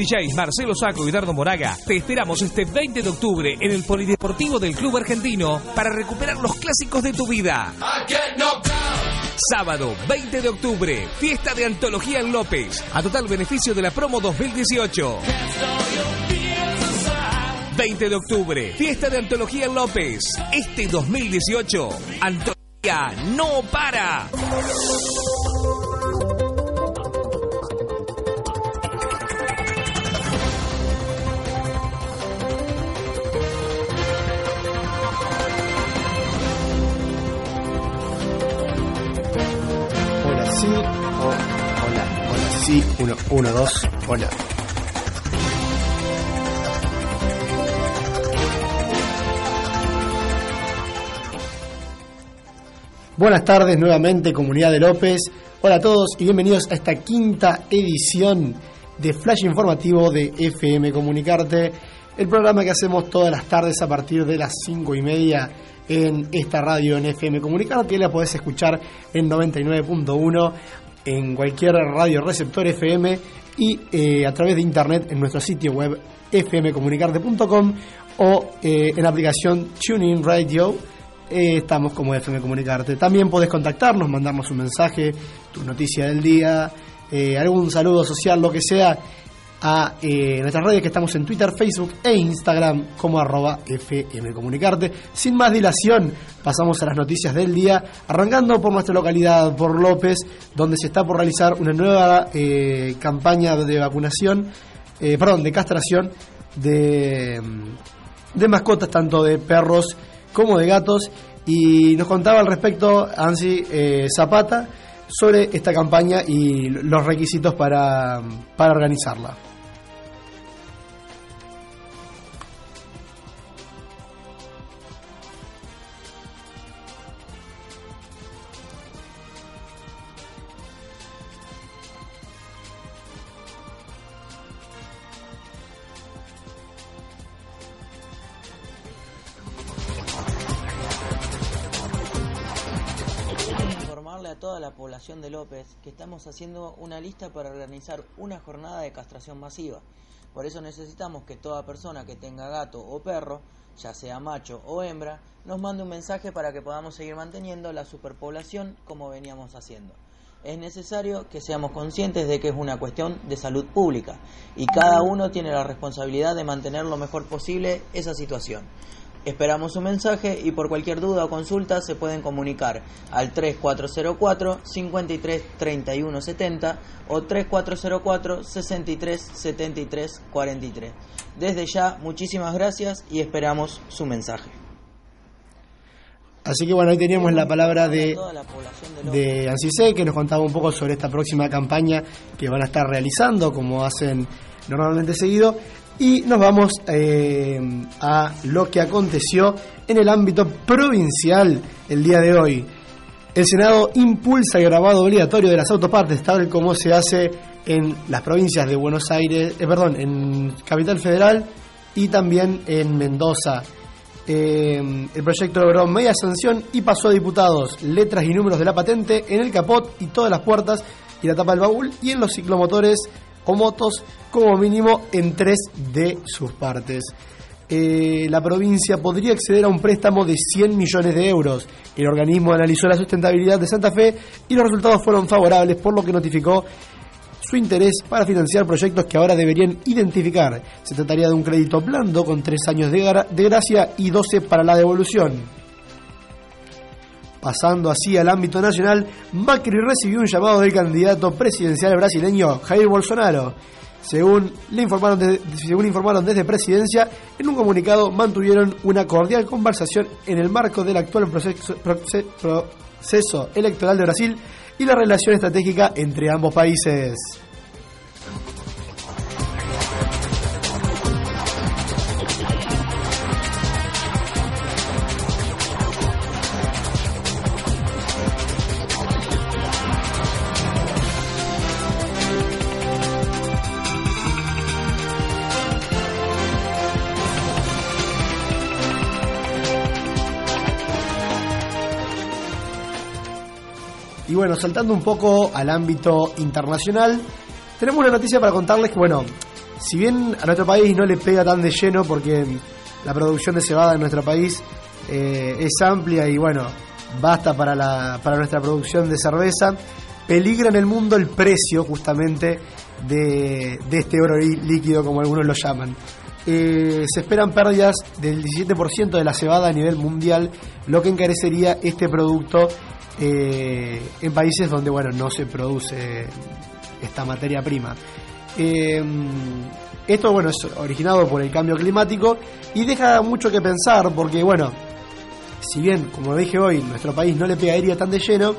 DJs Marcelo Saco y Dardo Moraga, te esperamos este 20 de octubre en el Polideportivo del Club Argentino para recuperar los clásicos de tu vida. Sábado 20 de octubre, fiesta de antología en López, a total beneficio de la promo 2018. 20 de octubre, fiesta de antología en López. Este 2018, antología no para. 1, 2, hola. Buenas tardes nuevamente, comunidad de López. Hola a todos y bienvenidos a esta quinta edición de Flash Informativo de FM Comunicarte, el programa que hacemos todas las tardes a partir de las 5 y media en esta radio en FM Comunicarte. La podés escuchar en 99.1 en cualquier radio receptor FM y eh, a través de internet en nuestro sitio web fmcomunicarte.com o eh, en la aplicación TuneIn Radio. Eh, estamos como FM Comunicarte. También podés contactarnos, mandarnos un mensaje, tu noticia del día, eh, algún saludo social, lo que sea, a eh, nuestras redes que estamos en Twitter, Facebook e Instagram como arroba FM Comunicarte. Sin más dilación, pasamos a las noticias del día, arrancando por nuestra localidad, por López, donde se está por realizar una nueva eh, campaña de vacunación, eh, perdón, de castración de, de mascotas, tanto de perros como de gatos. Y nos contaba al respecto Ansi eh, Zapata sobre esta campaña y los requisitos para, para organizarla. Toda la población de López que estamos haciendo una lista para organizar una jornada de castración masiva. Por eso necesitamos que toda persona que tenga gato o perro, ya sea macho o hembra, nos mande un mensaje para que podamos seguir manteniendo la superpoblación como veníamos haciendo. Es necesario que seamos conscientes de que es una cuestión de salud pública y cada uno tiene la responsabilidad de mantener lo mejor posible esa situación. Esperamos su mensaje y por cualquier duda o consulta se pueden comunicar al 3404 53 31 70 o 3404 63 73 43. Desde ya, muchísimas gracias y esperamos su mensaje. Así que bueno, ahí teníamos la palabra de, de López. de Ancise, que nos contaba un poco sobre esta próxima campaña que van a estar realizando, como hacen normalmente seguido. Y nos vamos eh, a lo que aconteció en el ámbito provincial el día de hoy. El Senado impulsa el grabado obligatorio de las autopartes, tal como se hace en las provincias de Buenos Aires, eh, perdón, en Capital Federal y también en Mendoza. Eh, el proyecto logró media sanción y pasó a diputados letras y números de la patente en el capot y todas las puertas y la tapa del baúl y en los ciclomotores o motos como mínimo en tres de sus partes. Eh, la provincia podría acceder a un préstamo de 100 millones de euros. El organismo analizó la sustentabilidad de Santa Fe y los resultados fueron favorables, por lo que notificó su interés para financiar proyectos que ahora deberían identificar. Se trataría de un crédito blando con tres años de, gra- de gracia y 12 para la devolución. Pasando así al ámbito nacional, Macri recibió un llamado del candidato presidencial brasileño Jair Bolsonaro. Según, le informaron desde Presidencia, en un comunicado mantuvieron una cordial conversación en el marco del actual proceso, proce- proceso electoral de Brasil y la relación estratégica entre ambos países. Bueno, saltando un poco al ámbito internacional, tenemos una noticia para contarles que, bueno, si bien a nuestro país no le pega tan de lleno porque la producción de cebada en nuestro país eh, es amplia y bueno, basta para, la, para nuestra producción de cerveza, peligra en el mundo el precio justamente de, este oro líquido como algunos lo llaman. Eh, se esperan pérdidas del 17% de la cebada a nivel mundial, lo que encarecería este producto eh, en países donde bueno no se produce esta materia prima. Eh, esto bueno es originado por el cambio climático y deja mucho que pensar porque bueno, si bien como dije hoy nuestro país no le pega aérea tan de lleno,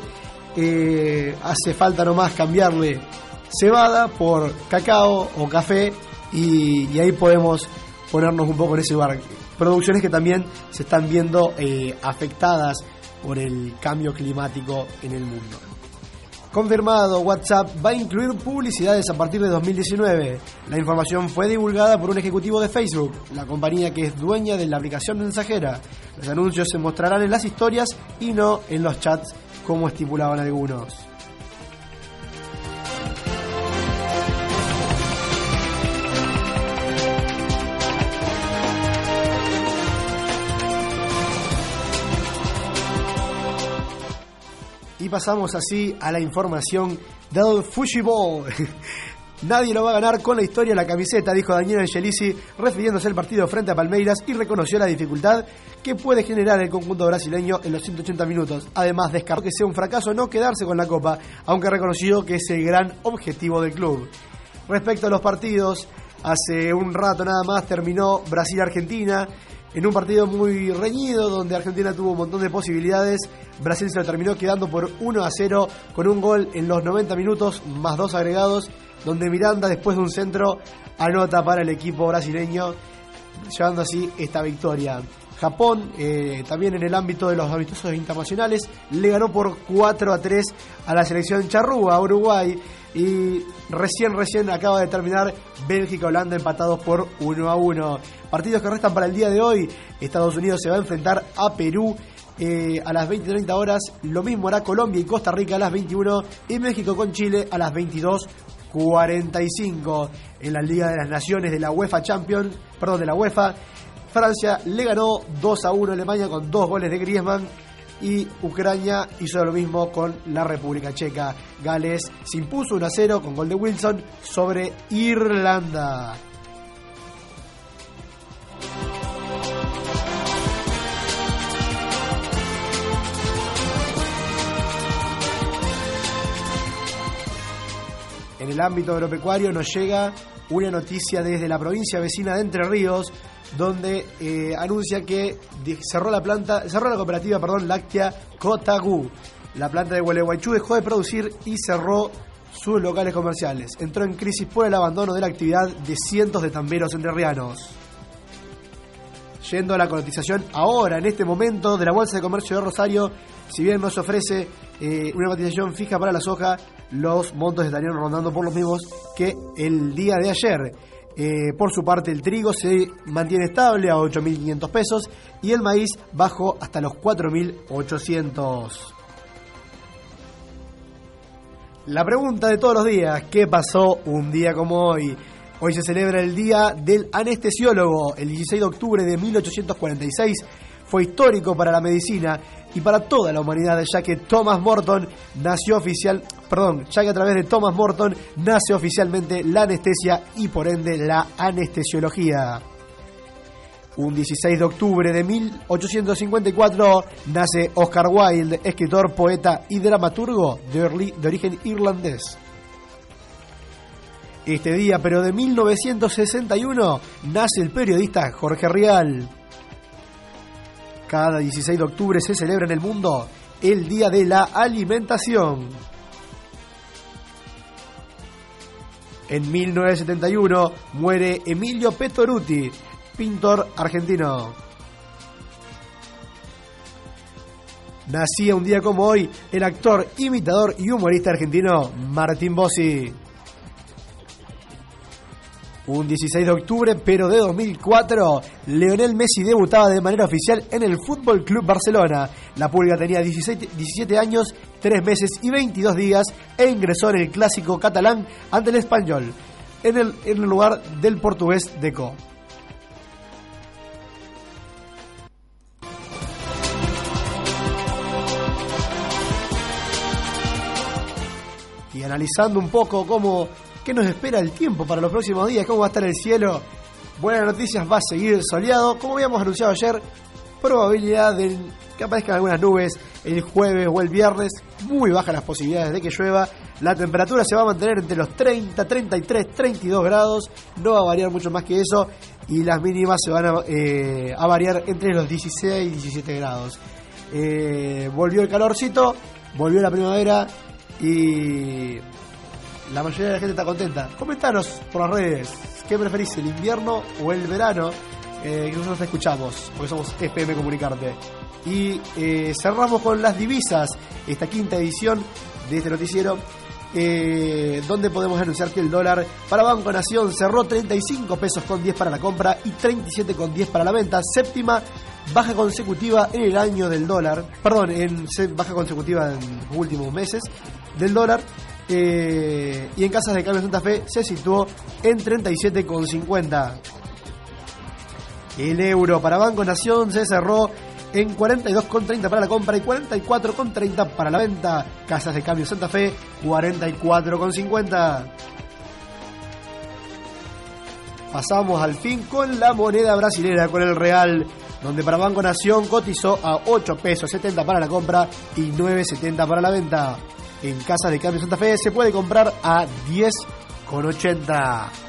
eh, hace falta nomás cambiarle cebada por cacao o café y, ahí podemos ponernos un poco en ese lugar. Producciones que también se están viendo afectadas por el cambio climático en el mundo. Confirmado, WhatsApp va a incluir publicidades a partir de 2019. La información fue divulgada por un ejecutivo de Facebook, la compañía que es dueña de la aplicación mensajera. Los anuncios se mostrarán en las historias y no en los chats como estipulaban algunos. Y pasamos así a la información del Fushiball. Nadie lo va a ganar con la historia de la camiseta, dijo Daniel Angelisi, refiriéndose al partido frente a Palmeiras y reconoció la dificultad que puede generar el conjunto brasileño en los 180 minutos. Además, descartó que sea un fracaso no quedarse con la Copa, aunque reconoció que es el gran objetivo del club. Respecto a los partidos, hace un rato nada más terminó Brasil-Argentina en un partido muy reñido donde Argentina tuvo un montón de posibilidades. Brasil se lo terminó quedando por 1 a 0 con un gol en los 90 minutos más dos agregados, donde Miranda después de un centro anota para el equipo brasileño, llevando así esta victoria. Japón, eh, también en el ámbito de los amistosos internacionales, le ganó por 4 a 3 a la selección charrúa, Uruguay. Y recién, recién acaba de terminar Bélgica-Holanda empatados por 1 a 1. Partidos que restan para el día de hoy. Estados Unidos se va a enfrentar a Perú eh, a las 20 30 horas. Lo mismo hará Colombia y Costa Rica a las 21. Y México con Chile a las 22.45. En la Liga de las Naciones de la UEFA Champions, perdón, de la UEFA, Francia le ganó 2 a 1 a Alemania con dos goles de Griezmann y Ucrania hizo lo mismo con la República Checa. Gales se impuso 1 a 0 con gol de Wilson sobre Irlanda. En el ámbito agropecuario nos llega una noticia desde la provincia vecina de Entre Ríos, donde eh, anuncia que cerró la planta, cerró la cooperativa, perdón, láctea Cotagu. La planta de Gualeguaychú dejó de producir y cerró sus locales comerciales. Entró en crisis por el abandono de la actividad de cientos de tamberos entrerrianos. Yendo a la cotización ahora, en este momento, de la Bolsa de Comercio de Rosario, si bien no se ofrece eh, una cotización fija para la soja, los montos estarían rondando por los mismos que el día de ayer. Eh, por su parte, el trigo se mantiene estable a 8.500 pesos y el maíz bajó hasta los 4.800. La pregunta de todos los días, ¿qué pasó un día como hoy? Hoy se celebra el Día del Anestesiólogo, el 16 de octubre de 1846 fue histórico para la medicina y para toda la humanidad, ya que Thomas Morton nació oficial, perdón, ya que a través de Thomas Morton nace oficialmente la anestesia y por ende la anestesiología. Un 16 de octubre de 1854 nace Oscar Wilde, escritor, poeta y dramaturgo de, origen irlandés. Este día, pero de 1961, nace el periodista Jorge Rial. Cada 16 de octubre se celebra en el mundo el Día de la Alimentación. En 1971 muere Emilio Petoruti, pintor argentino. Nacía un día como hoy el actor, imitador y humorista argentino Martín Bossi. Un 16 de octubre, pero de 2004, Leonel Messi debutaba de manera oficial en el Fútbol Club Barcelona. La Pulga tenía 17, años, 3 meses y 22 días e ingresó en el clásico catalán ante el español. en el, en el lugar del portugués Deco. Y analizando un poco cómo qué nos espera el tiempo para los próximos días, cómo va a estar el cielo. Buenas noticias, va a seguir soleado. Como habíamos anunciado ayer, probabilidad de que aparezcan algunas nubes el jueves o el viernes. Muy bajas las posibilidades de que llueva. La temperatura se va a mantener entre los 30, 33, 32 grados. No va a variar mucho más que eso. Y las mínimas se van a, eh, variar entre los 16 y 17 grados. Eh, volvió el calorcito, volvió la primavera y la mayoría de la gente está contenta. Comentanos por las redes, ¿qué preferís, el invierno o el verano? Eh, que nosotros escuchamos, porque somos FM Comunicarte. Y eh, cerramos con las divisas, esta quinta edición de este noticiero, eh, donde podemos anunciar que el dólar para Banco Nación cerró 35 pesos con 10 para la compra y 37 con 10 para la venta, séptima baja consecutiva en el año del dólar, perdón, en baja consecutiva en los últimos meses del dólar. Eh, y en casas de cambio Santa Fe se situó en 37,50. El euro para Banco Nación se cerró en 42,30 para la compra y 44,30 para la venta. Casas de cambio Santa Fe, 44,50. Pasamos al fin con la moneda brasilera, con el real, donde para Banco Nación cotizó a 8 pesos 70 para la compra y 9,70 para la venta. En Casas de Cambio Santa Fe se puede comprar a 10,80.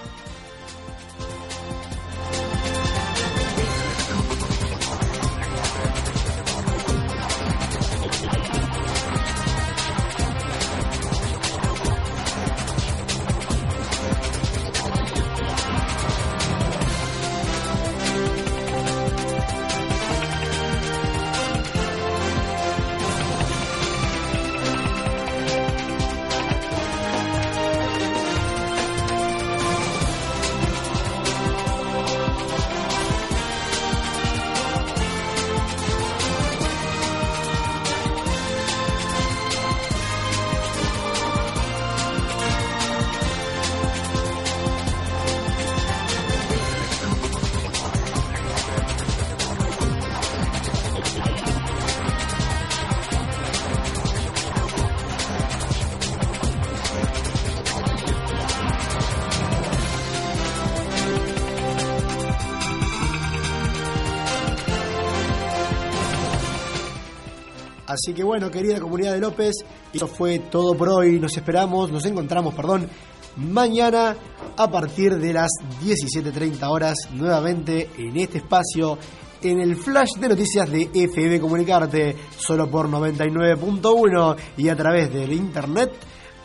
Así que bueno, querida comunidad de López, eso fue todo por hoy. Nos esperamos, nos encontramos, perdón, mañana a partir de las 17.30 horas nuevamente en este espacio en el flash de noticias de FM Comunicarte, solo por 99.1 y a través del internet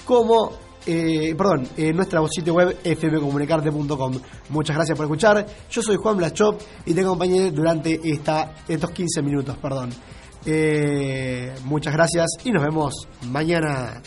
como eh, perdón, en nuestra sitio web fmcomunicarte.com. Muchas gracias por escuchar. Yo soy Juan Blachop y te acompañé durante esta, estos 15 minutos, perdón. Eh, muchas gracias y nos vemos mañana.